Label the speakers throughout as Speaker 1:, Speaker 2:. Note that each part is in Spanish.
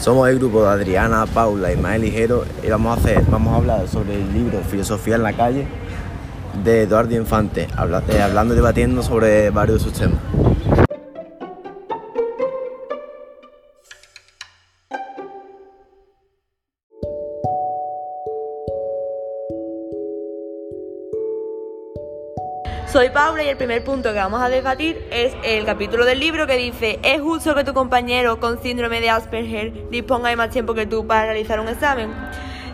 Speaker 1: Somos el grupo de Adriana, Paula, Ismael y Jero y vamos a, hacer, vamos a hablar sobre el libro Filosofía en la calle de Eduardo Infante, eh, hablando y debatiendo sobre varios de sus temas.
Speaker 2: Soy Paula y el primer punto que vamos a debatir es el capítulo del libro que dice ¿Es justo que tu compañero con síndrome de Asperger disponga de más tiempo que tú para realizar un examen?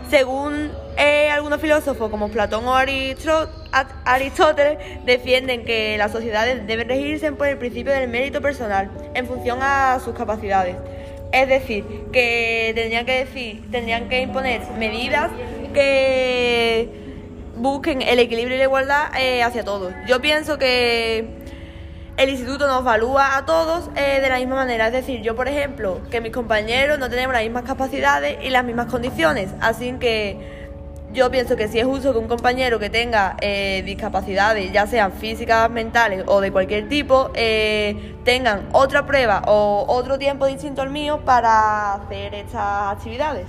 Speaker 2: Según eh, algunos filósofos como Platón o Aristóteles defienden que las sociedades deben regirse por el principio del mérito personal en función a sus capacidades. Es decir, que tendrían que decir, tendrían que imponer medidas que busquen el equilibrio y la igualdad eh, hacia todos. Yo pienso que el instituto nos evalúa a todos eh, de la misma manera. Es decir, yo, por ejemplo, que mis compañeros no tenemos las mismas capacidades y las mismas condiciones. Así que yo pienso que sí es justo que un compañero que tenga eh, discapacidades, ya sean físicas, mentales o de cualquier tipo, eh, tengan otra prueba o otro tiempo distinto al mío para hacer estas actividades.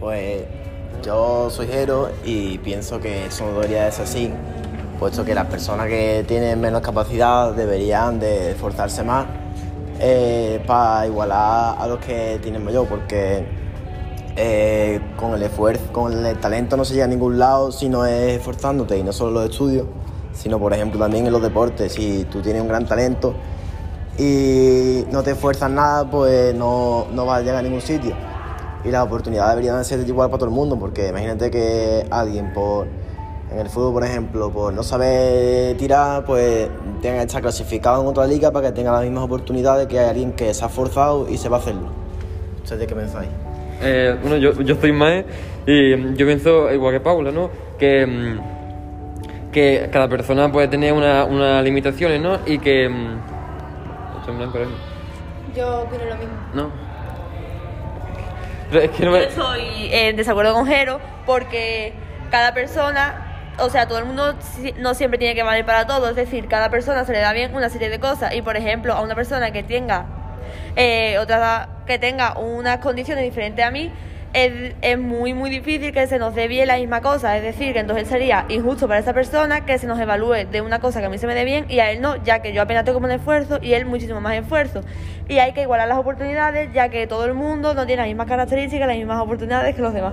Speaker 1: Pues yo soy Jero y pienso que eso no debería de ser así, puesto que las personas que tienen menos capacidad deberían de esforzarse más eh, para igualar a los que tienen mayor, porque eh, con el esfuerzo, con el talento no se llega a ningún lado si no es esforzándote y no solo en los estudios, sino por ejemplo también en los deportes. Si tú tienes un gran talento y no te esfuerzas nada, pues no, no vas a llegar a ningún sitio. Y las oportunidades deberían ser igual para todo el mundo, porque imagínate que alguien por en el fútbol, por ejemplo, por no saber tirar, pues tenga que estar clasificado en otra liga para que tenga las mismas oportunidades que alguien que se ha esforzado y se va a hacerlo. ¿Ustedes qué pensáis?
Speaker 3: Eh, bueno, yo, yo estoy más y yo pienso igual que Paula, ¿no? Que, mm, que cada persona puede tener una- unas limitaciones, ¿no? Y que... mm, mismo.
Speaker 2: Yo opino lo mismo.
Speaker 3: No.
Speaker 2: Yo estoy en desacuerdo con Jero porque cada persona, o sea, todo el mundo no siempre tiene que valer para todo. Es decir, cada persona se le da bien una serie de cosas. Y por ejemplo, a una persona que tenga eh, otra que tenga unas condiciones diferentes a mí, es, es muy muy difícil que se nos dé bien la misma cosa. Es decir, que entonces sería injusto para esa persona que se nos evalúe de una cosa que a mí se me dé bien y a él no, ya que yo apenas tengo un esfuerzo y él muchísimo más esfuerzo. Y hay que igualar las oportunidades, ya que todo el mundo no tiene las mismas características, las mismas oportunidades que los demás.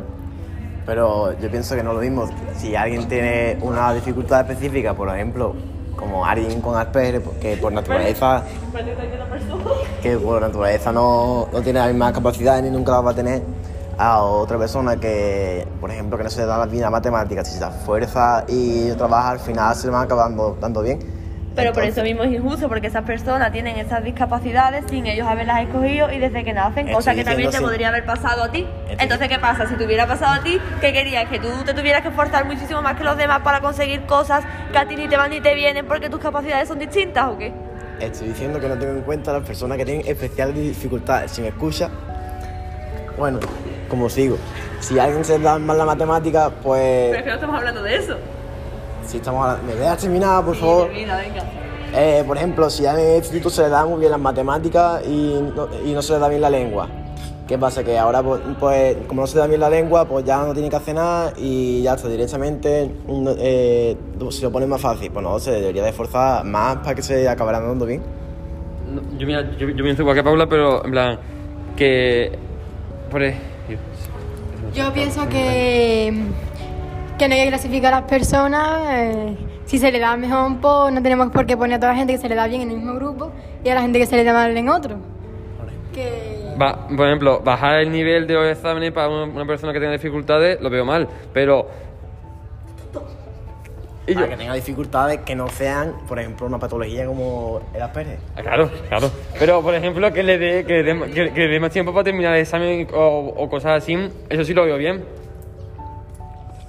Speaker 1: Pero yo pienso que no es lo mismo. Si alguien tiene una dificultad específica, por ejemplo, como alguien con Asperger, que por naturaleza, que por naturaleza no, no tiene las mismas capacidades ni nunca las va a tener, a otra persona que, por ejemplo, que no se le da la matemática, si se esfuerza y trabaja, al final se le van acabando dando bien.
Speaker 2: Pero por eso mismo es injusto, porque esas personas tienen esas discapacidades sin ellos haberlas escogido y desde que nacen, cosa que también te
Speaker 1: sí.
Speaker 2: podría haber pasado a ti.
Speaker 1: Estoy-
Speaker 2: Entonces, ¿qué pasa? Si te hubiera pasado a ti, ¿qué querías? Que tú te tuvieras que esforzar muchísimo más que los demás para conseguir cosas que a ti ni te van ni te vienen porque tus capacidades son distintas o qué?
Speaker 1: Estoy diciendo que no tengo en cuenta a las personas que tienen especiales dificultades. Si me escucha, bueno, como sigo. Si a alguien se le da mal la matemática, pues.
Speaker 2: Pero es que no estamos hablando de eso.
Speaker 1: Si estamos hablando. ¿Me dejas terminar, por favor?
Speaker 2: Venga.
Speaker 1: Eh, por ejemplo, si a mi instituto se le da muy bien las matemáticas y no, y no se le da bien la lengua. ¿Qué pasa? Que ahora, pues, pues, como no se le da bien la lengua, pues ya no tiene que hacer nada y ya está directamente. eh, se lo pone más fácil. Pues no, se debería de esforzar más para que se acabara dando bien.
Speaker 3: No, Yo, mira, yo, yo pienso igual que Paula, pero en plan... Que... Por e-
Speaker 4: Yo pienso que, que no hay que clasificar a las personas. eh, si se le da mejor, pues no tenemos por qué poner a toda la gente que se le da bien en el mismo grupo y a la gente que se le da mal en otro. Que...
Speaker 3: Va, por ejemplo, bajar el nivel de los exámenes para una, persona que tenga dificultades lo veo mal, pero... Y yo,
Speaker 1: Para que tenga dificultades que no sean, por ejemplo, una patología como el Asperger.
Speaker 3: Ah, Claro, claro. Pero, por ejemplo, que le dé que le dé- que- que le dé más tiempo para terminar el examen o, o cosas así, eso sí lo veo bien.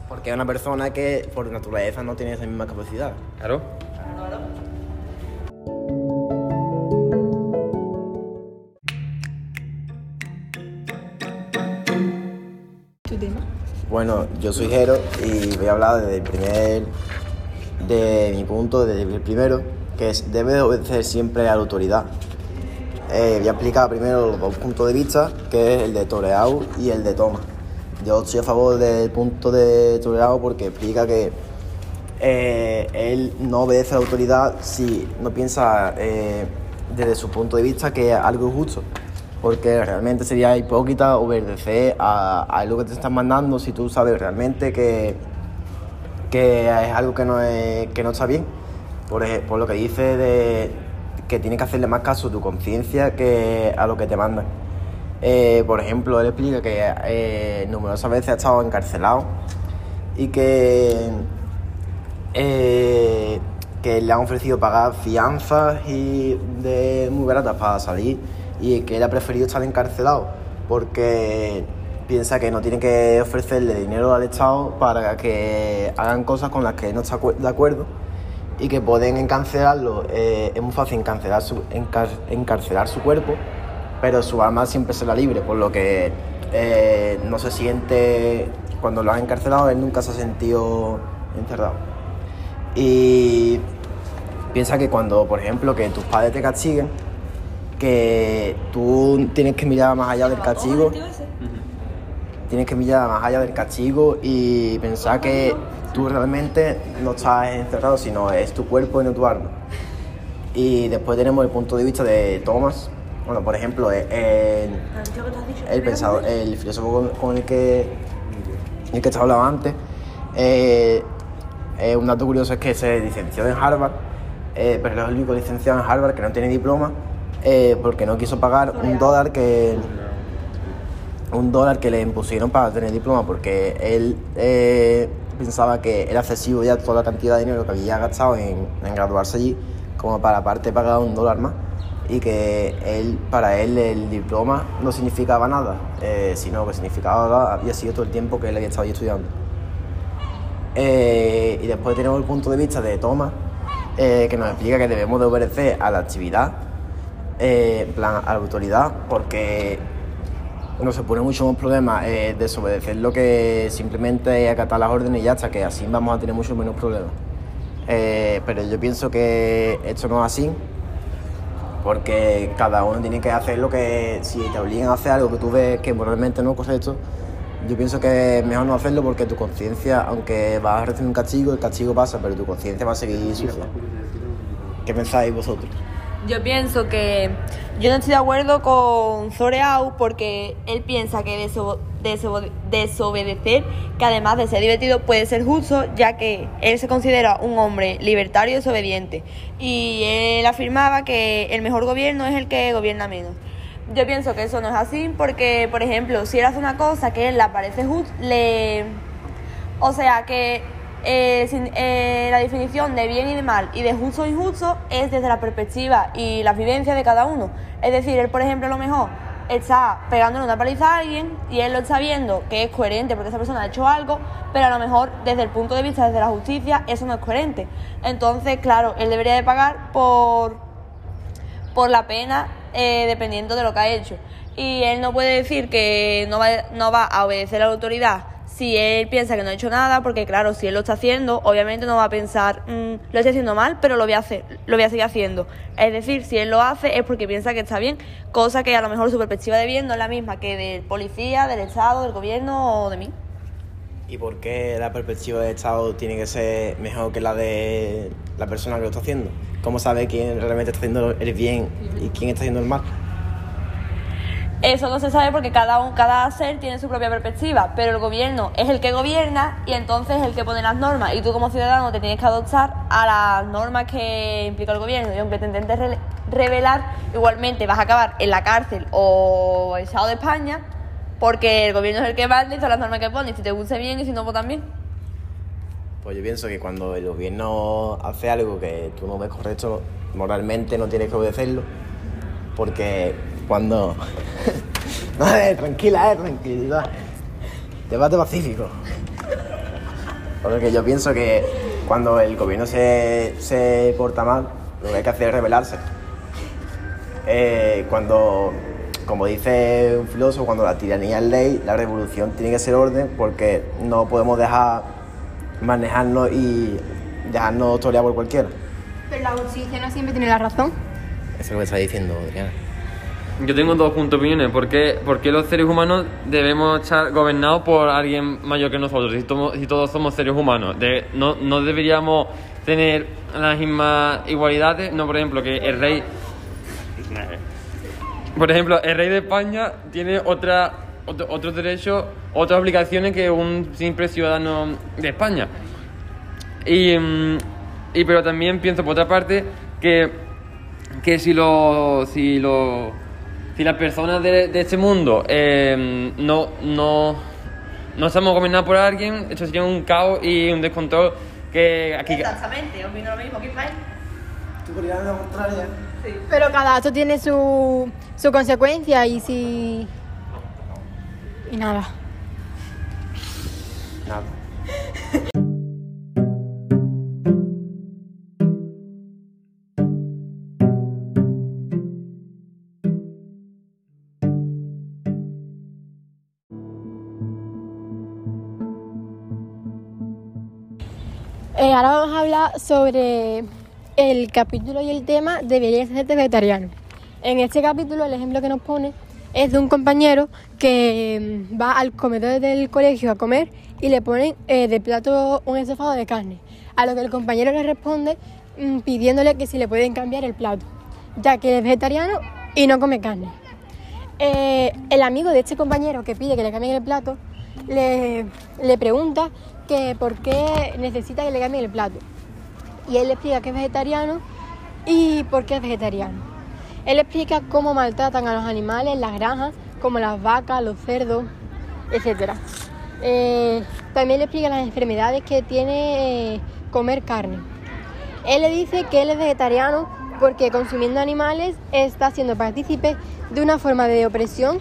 Speaker 1: Porque es una persona que por naturaleza no tiene esa misma capacidad.
Speaker 3: Claro.
Speaker 4: ¿Tu tema?
Speaker 1: Bueno, yo soy Jero y voy a hablar desde el primer, de mi punto, desde el primero, que es debe de obedecer siempre a la autoridad. eh, voy a explicar primero los dos puntos de vista, que es el de Toreau y el de Thomas. Yo estoy a favor del punto de Toreau porque explica que eh, él no obedece a la autoridad si no piensa eh, desde su punto de vista que algo es justo. Porque realmente sería hipócrita obedecer a, a algo que te están mandando si tú sabes realmente que, que es algo que no, es- que no está bien. Por, por lo que dice de que tienes que hacerle más caso a tu conciencia que a lo que te mandan. Eh, por ejemplo, él explica que eh, numerosas veces ha estado encarcelado y que, eh, que le han ofrecido pagar fianzas y muy baratas para salir y que él ha preferido estar encarcelado porque piensa que no tiene que ofrecerle dinero al Estado para que hagan cosas con las que no está de acuerdo y que pueden encarcelarlo. eh, es muy fácil encarcelar su, encar- encarcelar su cuerpo, pero su alma siempre será libre, por lo que eh, no se siente, cuando lo han encarcelado, él nunca se ha sentido encerrado. Y piensa que cuando, por ejemplo, que tus padres te castiguen, que tú tienes que mirar más allá del castigo tienes que mirar más allá del castigo y pensar que tú realmente no estás encerrado, sino es tu cuerpo y no tu alma. Y después tenemos el punto de vista de Thomas. Bueno, por ejemplo, el, el, pensador, el filósofo con, el que el que te hablaba antes. eh, eh, un dato curioso es que se licenció en Harvard, eh, pero es el único licenciado en Harvard que no tiene diploma porque no quiso pagar un dólar que un dólar que le impusieron para tener diploma porque él eh, pensaba que era excesivo ya toda la cantidad de dinero que había gastado en, graduarse allí como para aparte pagar un dólar más y que él para él el diploma no significaba nada eh, sino que significaba había sido todo el tiempo que él había estado allí estudiando. Eh, y después tenemos el punto de vista de Thomas eh, que nos explica que debemos de obedecer a la actividad en plan a la autoridad porque no se pone mucho más problema eh, desobedecer lo que simplemente acatar las órdenes y ya está, que así vamos a tener mucho menos problemas. Eh, pero yo pienso que esto no es así, porque cada uno tiene que hacer lo que, si te obligan a hacer algo que tú ves que moralmente no es correcto, yo pienso que es mejor no hacerlo porque tu conciencia, aunque vas a recibir un castigo, el castigo pasa, pero tu conciencia va a seguir sucia. ¿Qué pensáis vosotros?
Speaker 2: Yo pienso que yo no estoy de acuerdo con Zoreau porque él piensa que deso- deso- desobedecer, que además de ser divertido, puede ser justo, ya que él se considera un hombre libertario y desobediente. Y él afirmaba que el mejor gobierno es el que gobierna menos. Yo pienso que eso no es así porque, por ejemplo, si él hace una cosa que él le parece justo, le... O sea que eh, eh, la definición de bien y de mal y de justo o injusto es desde la perspectiva y la vivencia de cada uno. Es decir, él, por ejemplo, a lo mejor está pegándole una paliza a alguien y él lo está viendo que es coherente porque esa persona ha hecho algo, pero a lo mejor desde el punto de vista, desde la justicia, eso no es coherente. Entonces, claro, él debería de pagar por, por la pena eh, dependiendo de lo que ha hecho. Y él no puede decir que no va, no va a obedecer a la autoridad si él piensa que no ha hecho nada, porque claro, si él lo está haciendo, obviamente no va a pensar, "Mm, lo estoy haciendo mal, pero lo voy a hacer, lo voy a seguir haciendo. Es decir, si él lo hace es porque piensa que está bien, cosa que a lo mejor su perspectiva de bien no es la misma que del policía, del Estado, del gobierno o de mí.
Speaker 1: ¿Y por qué la perspectiva del Estado tiene que ser mejor que la de la persona que lo está haciendo? ¿Cómo sabe quién realmente está haciendo el bien y quién está haciendo el mal?
Speaker 2: Eso no se sabe porque cada, un- cada ser tiene su propia perspectiva, pero el gobierno es el que gobierna y entonces es el que pone las normas. Y tú como ciudadano te tienes que adoptar a las normas que implica el gobierno. Y aunque te intentes re- revelar, igualmente vas a acabar en la cárcel o el Estado de España porque el gobierno es el que manda y son las normas que pone. Y si te gusta bien y si no, pues también.
Speaker 1: Pues yo pienso que cuando el gobierno hace algo que tú no ves correcto, moralmente no tienes que obedecerlo, porque cuando... no, eh, tranquila, eh, tranquilidad. Debate pacífico. Porque yo pienso que cuando el gobierno se, se porta mal, lo que hay que hacer es rebelarse. Eh, cuando, como dice un filósofo, cuando la tiranía es ley, la revolución tiene que ser orden porque no podemos dejar manejarnos y dejarnos torear por cualquiera.
Speaker 4: Pero la justicia no siempre tiene la razón.
Speaker 1: Eso es lo que está diciendo Adriana.
Speaker 3: Yo tengo dos puntos de opiniones. ¿Por qué, por qué los seres humanos debemos estar gobernados por alguien mayor que nosotros? Si, tomo- si todos somos seres humanos, no, no deberíamos tener las mismas igualdades. No, por ejemplo, que el rey. Por ejemplo, el rey de España tiene otra, otro- otros derechos, otras obligaciones que un simple ciudadano de España. Y, mm, y pero también pienso por otra parte que, que si lo, si lo, si las personas de, de este mundo eh, no, no, no estamos gobernadas por alguien, esto sería un caos y un descontrol que aquí
Speaker 2: Exactamente, opino lo mismo que Ismael.
Speaker 1: ¿Tú la contraria?
Speaker 4: Pero cada acto tiene su, su consecuencia y si... Y nada.
Speaker 1: Nada.
Speaker 4: Ahora vamos a hablar sobre el capítulo y el tema debería ser vegetariano. En este capítulo el ejemplo que nos pone es de un compañero que mm, va al comedor del colegio a comer y le ponen eh, de plato un estofado de carne. A lo que el compañero le responde mm, pidiéndole que si le pueden cambiar el plato, ya que es vegetariano y no come carne. Eh, el amigo de este compañero que pide que le cambien el plato le pregunta que por qué necesita que le cambien el plato. Y él le explica que es vegetariano y por qué es vegetariano. Él explica cómo maltratan a los animales las granjas, como las vacas, los cerdos, etc. Eh, también le explica las enfermedades que tiene eh, comer carne. Él le dice que él es vegetariano porque consumiendo animales está siendo partícipe de una forma de opresión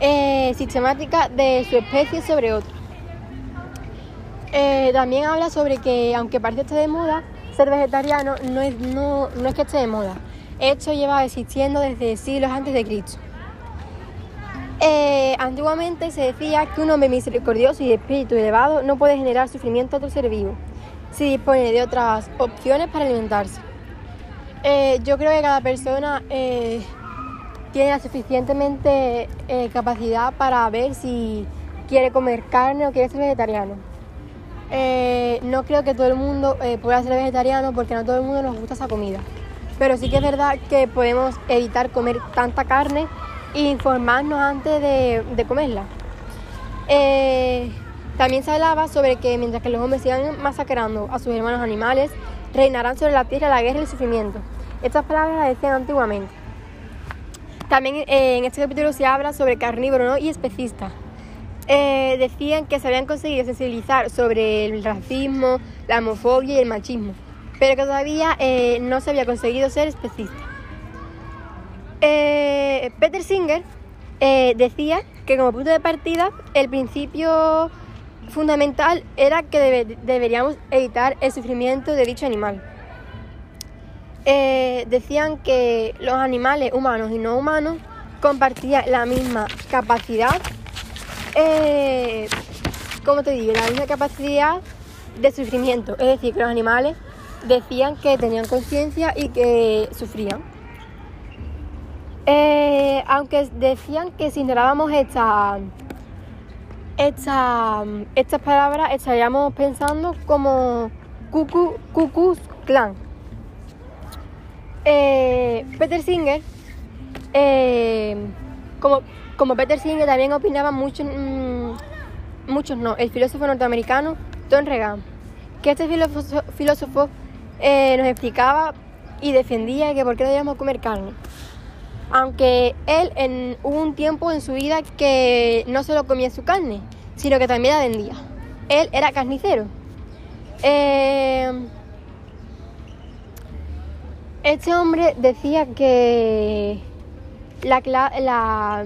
Speaker 4: eh, sistemática de su especie sobre otra. Eh, también habla sobre que, aunque parece estar de moda, ser vegetariano no es, que esté de moda. Esto lleva existiendo desde siglos antes de Cristo. Eh, antiguamente se decía que un hombre misericordioso y de espíritu elevado no puede generar sufrimiento a otro ser vivo si dispone de otras opciones para alimentarse. Eh, yo creo que cada persona tiene la suficientemente capacidad para ver si quiere comer carne o quiere ser vegetariano. Eh, no creo que todo el mundo eh, pueda ser vegetariano porque no todo el mundo nos gusta esa comida. Pero sí que es verdad que podemos evitar comer tanta carne e informarnos antes de, comerla. Eh, también se hablaba sobre que mientras que los hombres sigan masacrando a sus hermanos animales, reinarán sobre la tierra la guerra y el sufrimiento. Estas palabras las decían antiguamente. También en este capítulo se habla sobre carnívoro y especista. Eh, decían que se habían conseguido sensibilizar sobre el racismo, la homofobia y el machismo, pero que todavía eh, no se había conseguido ser especista. Eh, Peter Singer eh, decía que como punto de partida el principio fundamental era que debe- deberíamos evitar el sufrimiento de dicho animal. Decían que los animales humanos y no humanos compartían la misma capacidad, eh, ¿cómo te digo? La misma capacidad de sufrimiento. Es decir, que los animales decían que tenían conciencia y que sufrían. Eh, aunque decían que si ignorábamos esta, esta, estas palabras estaríamos pensando como cucu, cucus clan. Eh, Peter Singer, eh, como, como Peter Singer también opinaba mucho, mm, muchos no, el filósofo norteamericano Don Reagan, que este filósofo, filósofo eh, nos explicaba y defendía que por qué no debíamos comer carne. Aunque él en, hubo un tiempo en su vida que no solo comía su carne, sino que también la vendía. Él era carnicero. Eh, este hombre decía que la, la-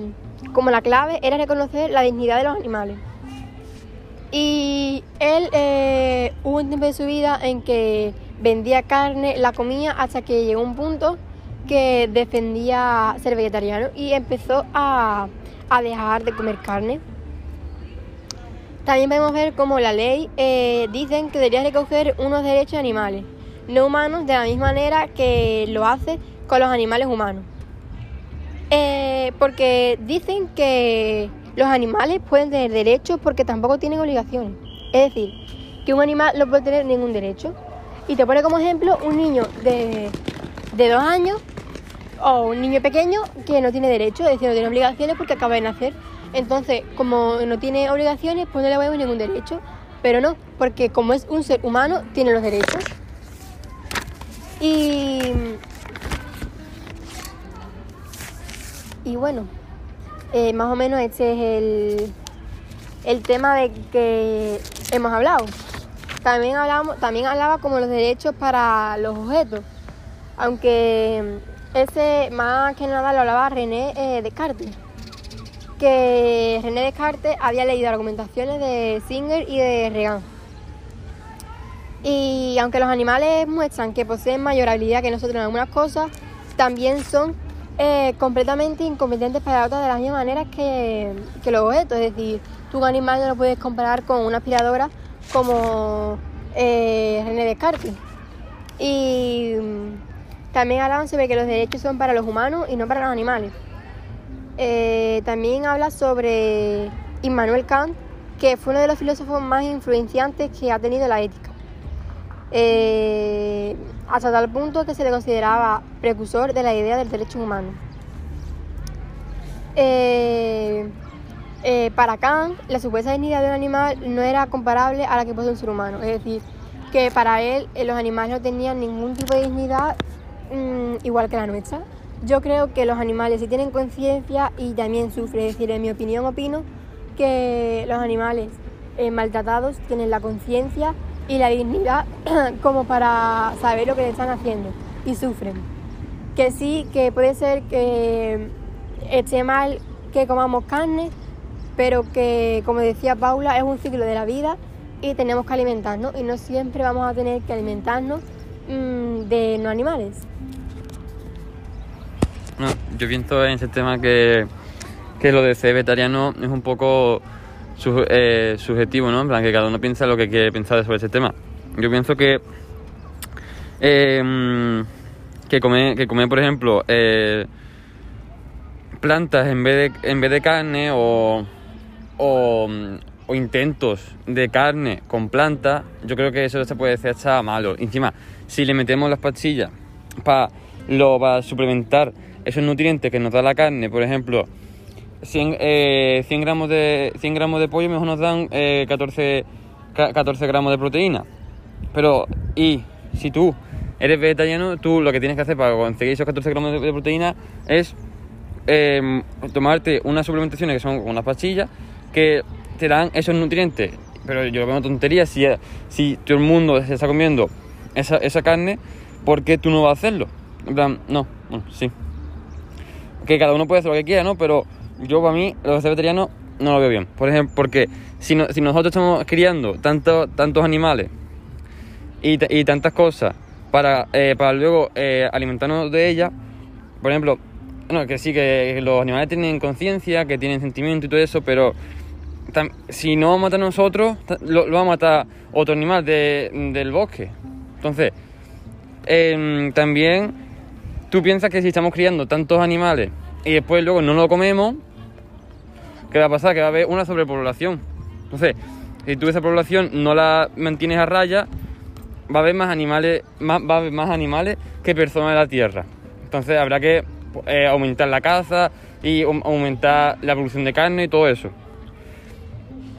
Speaker 4: como la clave era reconocer la dignidad de los animales. Y él eh, hubo un tiempo de su vida en que vendía carne, la comía hasta que llegó un punto que defendía ser vegetariano y empezó a, dejar de comer carne. También podemos ver cómo la ley eh, dicen que debería recoger unos derechos animales, no humanos, de la misma manera que lo hace con los animales humanos. Eh, que, porque dicen que los animales pueden tener derechos porque tampoco tienen obligaciones. Es decir, que un animal no puede tener ningún derecho. Y te pone como ejemplo un niño de, de dos años o un niño pequeño que no tiene derecho, es decir, no tiene obligaciones porque acaba de nacer. Entonces, como no tiene obligaciones, pues no le vemos ningún derecho. Pero no, porque como es un ser humano, tiene los derechos. Y. Y bueno, eh, más o menos este es el, el tema de que hemos hablado. También, hablamos, también hablaba como los derechos para los objetos, aunque ese más que nada lo hablaba René eh, Descartes, que René Descartes había leído argumentaciones de Singer y de Regan. Y aunque los animales muestran que poseen mayor habilidad que nosotros en algunas cosas, también son eh, completamente incompetentes para otras de las mismas maneras que, que los objetos. Es decir, tú un animal no lo puedes comparar con una aspiradora como eh, René Descartes. Y mm, también hablaban sobre que los derechos son para los humanos y no para los animales. Eh, también habla sobre Immanuel Kant, que fue uno de los filósofos más influenciantes que ha tenido la ética. Eh, hasta tal punto que se le consideraba precursor de la idea del derecho humano. Eh, eh, para Kant, la supuesta dignidad de un animal no era comparable a la que posee un ser humano. Es decir, que para él eh, los animales no tenían ningún tipo de dignidad mm, igual que la nuestra. Yo creo que los animales sí tienen conciencia y también sufren. Es decir, en mi opinión opino que los animales maltratados tienen la conciencia y la dignidad como para saber lo que le están haciendo y sufren. Que sí, que puede ser que esté mal que comamos carne, pero que, como decía Paula, es un ciclo de la vida y tenemos que alimentarnos y no siempre vamos a tener que alimentarnos mm, de no animales.
Speaker 3: Yo pienso en ese tema que, que lo de ser vegetariano es un poco su- eh, subjetivo, ¿no? En plan, que cada uno piensa lo que quiere pensar sobre ese tema. Yo pienso que. mm, que comer, que comer, por ejemplo, eh, plantas en vez de, en vez de carne o, o, intentos de carne con plantas, yo creo que eso se puede decir hasta malo. Encima, si le metemos las pastillas para para suplementar esos nutrientes que nos da la carne, por ejemplo, 100, eh, 100 gramos de 100 gramos de pollo mejor nos dan eh, 14, ca- 14 gramos de proteína. Pero, y si tú eres vegetariano, tú lo que tienes que hacer para conseguir esos 14 gramos de, proteína es eh, tomarte unas suplementaciones que son unas pastillas que te dan esos nutrientes. Pero yo lo veo una tontería si, si todo el mundo se está comiendo esa, esa carne, ¿por qué tú no vas a hacerlo? En plan, no, bueno, sí. Que cada uno puede hacer lo que quiera, ¿no? Pero yo para mí, lo de no lo veo bien. Por ejemplo, porque si, no- si nosotros estamos criando tanto, tantos animales y, tantas cosas para, eh, para luego eh, alimentarnos de ellas, por ejemplo, bueno, que sí, que los animales tienen conciencia, que tienen sentimiento y todo eso, pero si no vamos a nosotros, lo, lo va a matar otro animal de- del bosque. Entonces, em, también tú piensas que si estamos criando tantos animales y después luego no lo comemos, ¿qué va a pasar? Que va a haber una sobrepoblación. Entonces, si tú esa población no la mantienes a raya, va a haber más animales, más, va a haber más animales que personas en la tierra. Entonces habrá que eh, aumentar la caza y au- aumentar la producción de carne y todo eso.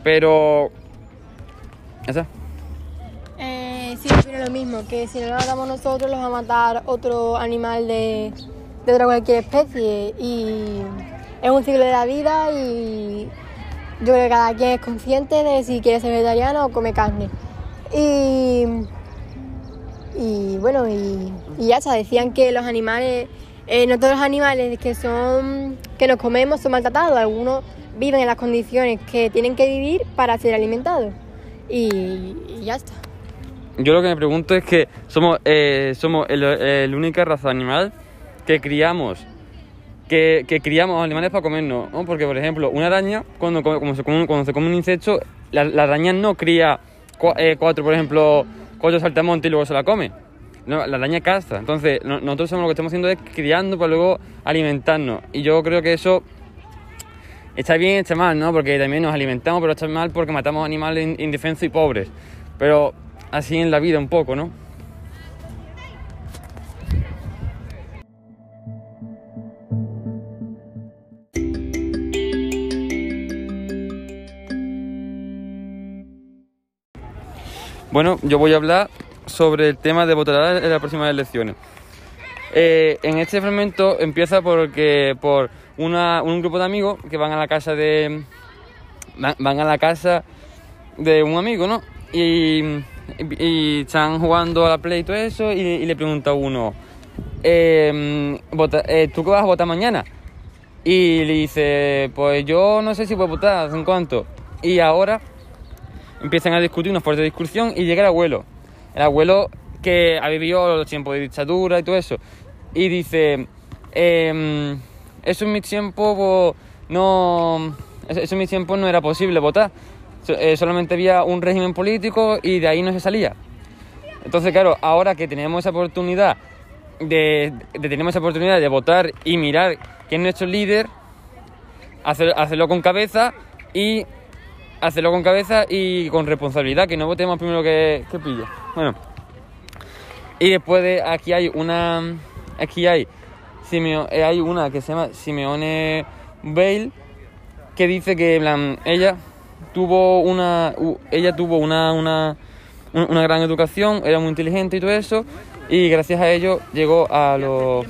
Speaker 3: Pero. ¿Esa?
Speaker 4: Eh, sí, opino lo mismo, que si no lo matamos nosotros, los va a matar otro animal de, de cualquier especie. Y es un ciclo de la vida y yo creo que cada quien es consciente de si quiere ser vegetariano o come carne. Y, y bueno, y, y ya está, decían que los animales, eh, no todos los animales que son que nos comemos son maltratados, algunos viven en las condiciones que tienen que vivir para ser alimentados. Y, ya está.
Speaker 3: Yo lo que me pregunto es que somos, eh, somos el única raza animal que criamos que, que criamos animales para comernos, ¿no? Porque, por ejemplo, una araña, cuando, se come, cuando se come un insecto, la, araña no cría eh, cuatro, por ejemplo, cuatro saltamontes y luego se la come. no, la araña caza. Entonces, no- nosotros somos lo que estamos haciendo es criando para luego alimentarnos. Y yo creo que eso está bien, está mal, ¿no? Porque también nos alimentamos, pero está mal porque matamos animales in- indefensos y pobres. Pero así en la vida un poco, ¿no? Bueno, yo voy a hablar sobre el tema de votar en las próximas elecciones. Eh, en este fragmento empieza porque por una- un grupo de amigos que van a la casa de van, a la casa de un amigo, ¿no? Y, y- están jugando a la play y todo eso y, le pregunta a uno, vota- eh, ¿tú qué vas a votar mañana? Y le dice, pues yo no sé si voy a votar, ¿en cuánto? Y ahora empiezan a discutir una fuerte discusión y llega el abuelo. El abuelo que ha vivido los tiempos de dictadura y todo eso. Y dice, em, eso en mi tiempo no... Eso mi tiempo no era posible votar. Eh, solamente había un régimen político y de ahí no se salía. Entonces, claro, ahora que tenemos esa oportunidad de, de tenemos esa oportunidad de votar y mirar quién es nuestro líder, hacer- hacerlo con cabeza y hacerlo con cabeza y con responsabilidad, que no votemos primero que, que pillo. Bueno. Y después de aquí hay una aquí hay Simeo- eh, hay una que se llama Simeone Bale que dice que ella tuvo una ella tuvo una, una un- una gran educación, era muy inteligente y todo eso y gracias a ello llegó a los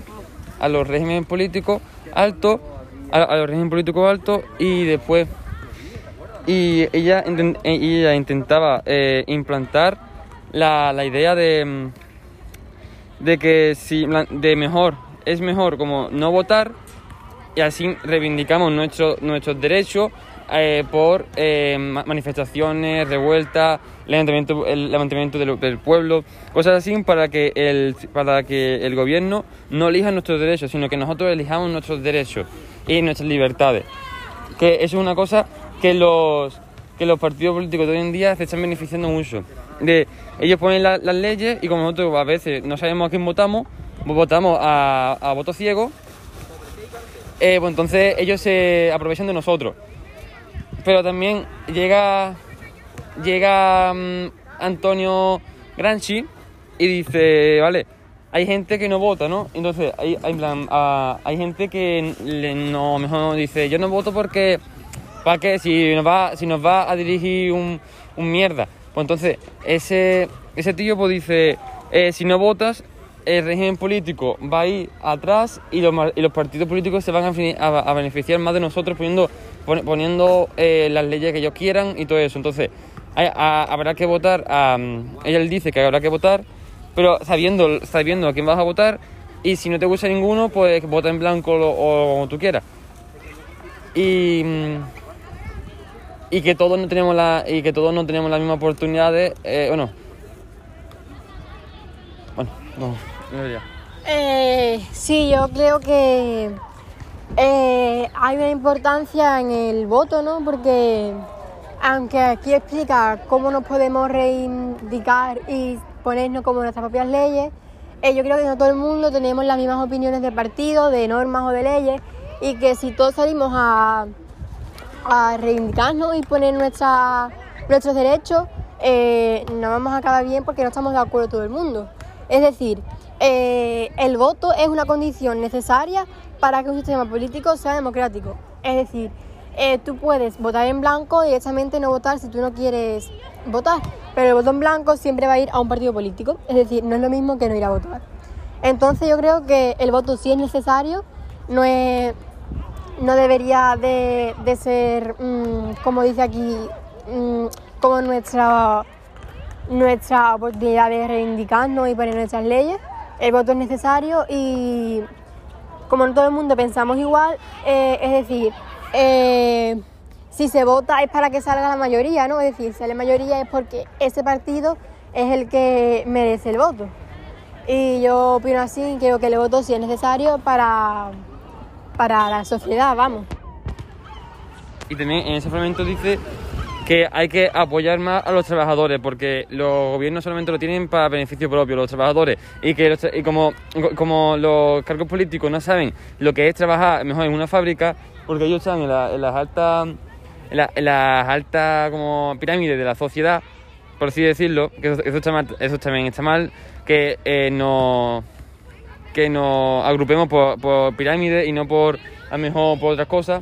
Speaker 3: a los regímenes políticos altos a los regímenes políticos altos y después y ella, y ella intentaba eh, implantar la, la idea de, mm, de que si de mejor es mejor como no votar y así reivindicamos nuestro- nuestros derechos eh, por eh, ma- manifestaciones, revueltas, levantamiento, el levantamiento del, del pueblo, cosas así para que, el, para que el gobierno no elija nuestros derechos, sino que nosotros elijamos nuestros derechos y nuestras libertades que eso es una cosa que los que los partidos políticos de hoy en día se están beneficiando mucho. De ellos ponen la- las leyes y como nosotros a veces no sabemos a quién votamos, pues votamos a, a voto ciego, eh, pues entonces ellos se aprovechan de nosotros. Pero también llega llega mm, Antonio Granchi y dice, vale, hay gente que no vota, ¿no? Entonces, hay, hay, plan, ah, hay gente que le- no, mejor dice, yo no voto porque, ¿para qué? Si nos va, si nos va a dirigir un, un mierda. Pues entonces, ese, ese tío pues dice, eh, si no votas, el régimen político va a ir atrás y los, y los partidos políticos se van a, beneficiar más de nosotros poniendo, pon- poniendo eh, las leyes que ellos quieran y todo eso. Entonces, habrá que votar, ella le dice que habrá que votar, pero sabiendo, sabiendo a quién vas a votar y si no te gusta ninguno, pues vota en blanco o como tú quieras. Y, mm, y que todos no tenemos la y que todos no tenemos las mismas oportunidades, eh, bueno. Bueno, no, no.
Speaker 4: Eh, sí, yo creo que eh, hay una importancia en el voto, ¿no? Porque aunque aquí explica cómo nos podemos reivindicar y ponernos como nuestras propias leyes, eh, yo creo que no todo el mundo tenemos las mismas opiniones de partido, de normas o de leyes, y que si todos salimos a, a reivindicarnos y poner nuestra- nuestros derechos, eh, no vamos a acabar bien porque no estamos de acuerdo todo el mundo. Es decir, eh, el voto es una condición necesaria para que un sistema político sea democrático. Es decir, eh, tú puedes votar en blanco y directamente no votar si tú no quieres votar, pero el voto en blanco siempre va a ir a un partido político. Es decir, no es lo mismo que no ir a votar. Entonces yo creo que el voto sí es necesario, no es no debería de, de ser, mm, como dice aquí, mm, como nuestra, nuestra oportunidad de reivindicarnos y poner nuestras leyes. El voto es necesario y como no todo el mundo pensamos igual, eh, es decir, eh, si se vota es para que salga la mayoría, ¿no? Es decir, si sale mayoría es porque ese partido es el que merece el voto. Y yo opino así, creo que el voto sí es necesario para, para la sociedad, vamos.
Speaker 3: Y también en ese fragmento dice que hay que apoyar más a los trabajadores, porque los gobiernos solamente lo tienen para beneficio propio, los trabajadores, y que los tra- y como, como los cargos políticos no saben lo que es trabajar mejor en una fábrica, porque ellos están en, la- las altas en, la- en las altas como pirámides de la sociedad, por así decirlo, que eso, eso está mal- eso también está mal, que eh, no que nos agrupemos por, por pirámides y no por a lo mejor por otras cosas,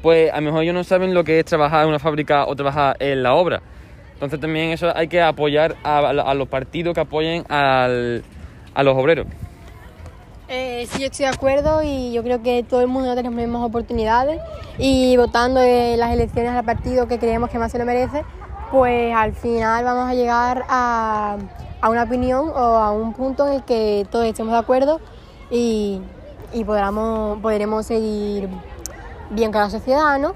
Speaker 3: pues a lo mejor ellos no saben lo que es trabajar en una fábrica o trabajar en la obra. Entonces también eso hay que apoyar a, los partidos que apoyen a los obreros.
Speaker 4: Eh, sí, yo estoy de acuerdo y yo creo que todo el mundo tiene las mismas oportunidades y votando en las elecciones al partido que creemos que más se lo merece, pues al final vamos a llegar a, a una opinión o a un punto en el que todos estemos de acuerdo y, y podremos seguir bien con la sociedad, ¿no?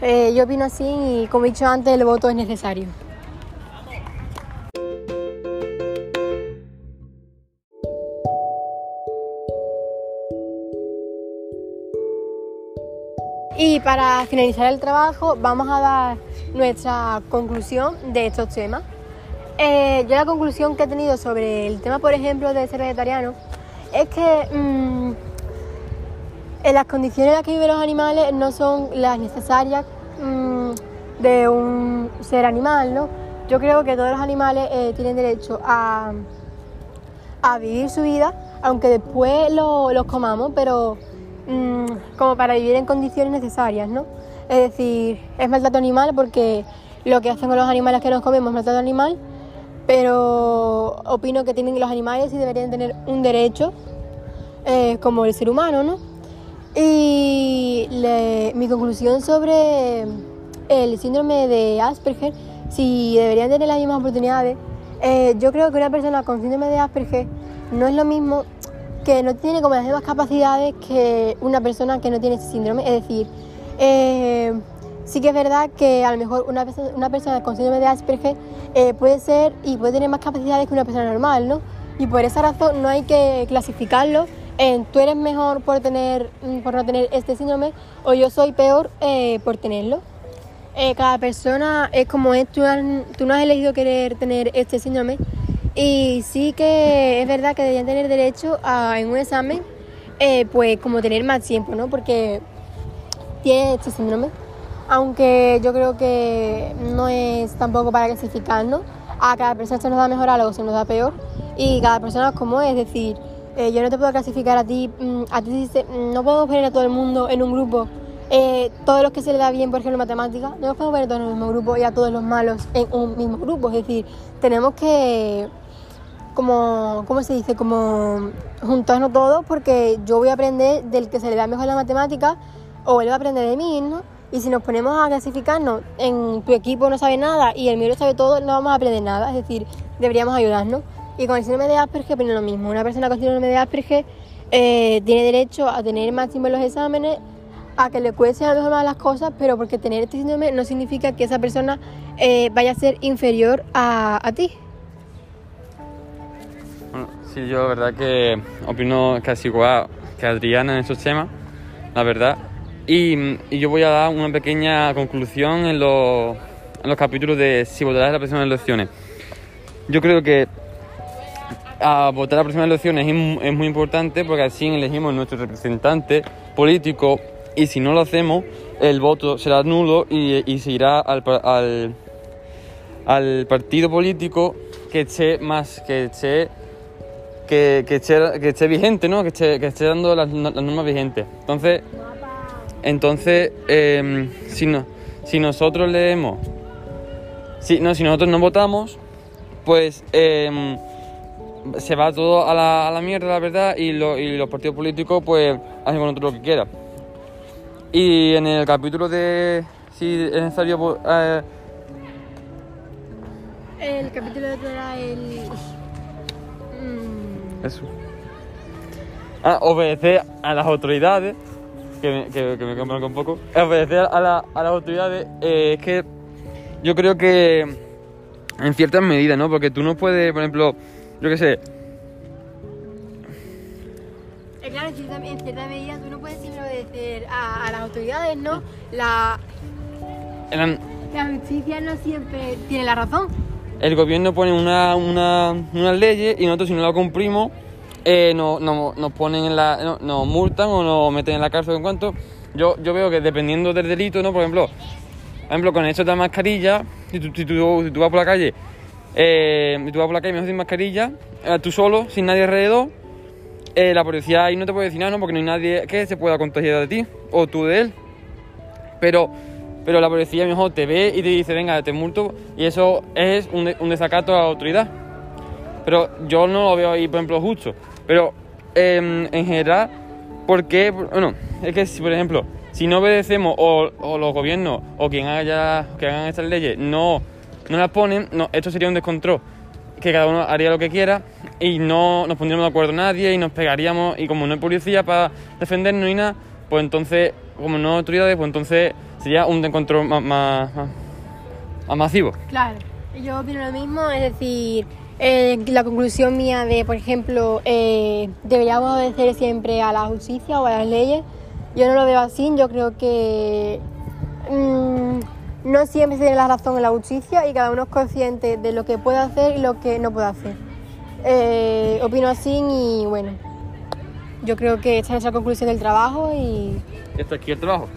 Speaker 4: Eh, yo opino así y como he dicho antes, el voto es necesario. Y para finalizar el trabajo vamos a dar nuestra conclusión de estos temas. Eh, yo la conclusión que he tenido sobre el tema, por ejemplo, de ser vegetariano, es que mm, en las condiciones en las que viven los animales no son las necesarias mm, de un ser animal, ¿no? Yo creo que todos los animales eh, tienen derecho a, a vivir su vida, aunque después lo- los comamos, pero mm, como para vivir en condiciones necesarias, ¿no? Es decir, es maltrato animal porque lo que hacen con los animales que nos comemos es maltrato animal, pero opino que tienen los animales y deberían tener un derecho eh, como el ser humano, ¿no? Y mi conclusión sobre el síndrome de Asperger, si deberían tener las mismas oportunidades, eh, yo creo que una persona con síndrome de Asperger no es lo mismo que no tiene como las mismas capacidades que una persona que no tiene ese síndrome. Es decir, eh, sí que es verdad que a lo mejor una, perso- una persona con síndrome de Asperger eh, puede ser y puede tener más capacidades que una persona normal, ¿no? Y por esa razón no hay que clasificarlo en tú eres mejor por, tener, mm, por no tener este síndrome o yo soy peor eh, por tenerlo. Eh, cada persona es como es, tú, no has elegido querer tener este síndrome y sí que es verdad que deberían tener derecho a en un examen, pues como tener más tiempo, ¿no? Porque tiene este síndrome, aunque yo creo que no es tampoco para clasificarnos, a cada persona se nos da mejor algo, se nos da peor y cada persona es como es, es decir, eh, yo no te puedo clasificar a ti, mm, a ti mm, no podemos poner a todo el mundo en un grupo, eh, todos los que se le da bien, por ejemplo, matemáticas, no nos podemos poner todos en el mismo grupo y a todos los malos en un mismo grupo, es decir, tenemos que como, ¿cómo se dice? Como juntarnos todos porque yo voy a aprender del que se le da mejor la matemática o él va a aprender de mí, ¿no? Y si nos ponemos a clasificarnos, en tu equipo no sabe nada y el mío sabe todo, no vamos a aprender nada, es decir, deberíamos ayudarnos. Y con el síndrome de Asperger, pero lo mismo, una persona con síndrome de Asperger eh, tiene derecho a tener máximo en los exámenes, a que le cueste a lo mejor más las cosas, pero porque tener este síndrome no significa que esa persona eh, vaya a ser inferior a, a ti.
Speaker 3: Bueno, sí, yo la verdad que opino casi igual que Adriana en esos temas, la verdad. Y, yo voy a dar una pequeña conclusión en los, en los capítulos de si votarás las próximas elecciones. Yo creo que a votar las próximas elecciones es, es muy importante porque así elegimos nuestro representante político y si no lo hacemos, el voto será nulo y, y se irá al, al, al partido político que esté más, que esté que, esté, que esté vigente, ¿no? Que esté, que esté dando las normas vigentes. Entonces, entonces em, si, no, si nosotros leemos, si, no, si nosotros no votamos, pues em, se va todo a la, a la mierda, la verdad, y, lo- y los partidos políticos pues hacen con nosotros lo que quieran. Y en el capítulo de si es necesario vo- eh,
Speaker 4: El capítulo de era el. Mm,
Speaker 3: Eso. Ah, obedecer a las autoridades, que me, que, que me un poco. Obedecer a, la- a las autoridades eh, es que yo creo que en ciertas medidas, ¿no? Porque tú no puedes, por ejemplo, yo qué sé,
Speaker 4: eh, claro, en cierta, en cierta medida tú no puedes siempre obedecer a, a las autoridades, ¿no? La-
Speaker 3: La
Speaker 4: justicia no siempre tiene la razón.
Speaker 3: El gobierno pone una, una, unas leyes y nosotros si no la cumplimos eh, no- no- nos ponen en la, no- nos multan o nos meten en la cárcel en cuanto. Yo, yo veo que dependiendo del delito, ¿no? Por ejemplo, por ejemplo con esto de la mascarilla, si tú, si tú- si tú vas por la calle, eh, si tú vas por la calle mejor sin mascarilla, eh, tú solo, sin nadie alrededor, eh, la policía ahí no te puede decir nada, ¿no? Porque no hay nadie que se pueda contagiar de ti o tú de él. Pero, pero la policía mejor te ve y te dice, venga, te multo, y eso es un, un desacato a la autoridad. Pero yo no lo veo ahí, por ejemplo, justo. Pero em, en general, ¿por qué? Bueno, es que si, por ejemplo, si no obedecemos o, o los gobiernos o quien haya que hagan estas leyes no, no las ponen, no, esto sería un descontrol. Que cada uno haría lo que quiera y no nos pondríamos de acuerdo nadie y nos pegaríamos. Y como no hay policía para defendernos ni nada, pues entonces, como no hay autoridades, pues entonces sería un descontrol más, más, más- más masivo.
Speaker 4: Claro, yo opino lo mismo, es decir, eh, la conclusión mía de, por ejemplo, eh, deberíamos obedecer siempre a la justicia o a las leyes, yo no lo veo así, yo creo que mm, no siempre se tiene la razón en la justicia y cada uno es consciente de lo que puede hacer y lo que no puede hacer. Eh, opino así y bueno, yo creo que esta es nuestra conclusión del trabajo y
Speaker 3: Esto aquí el trabajo.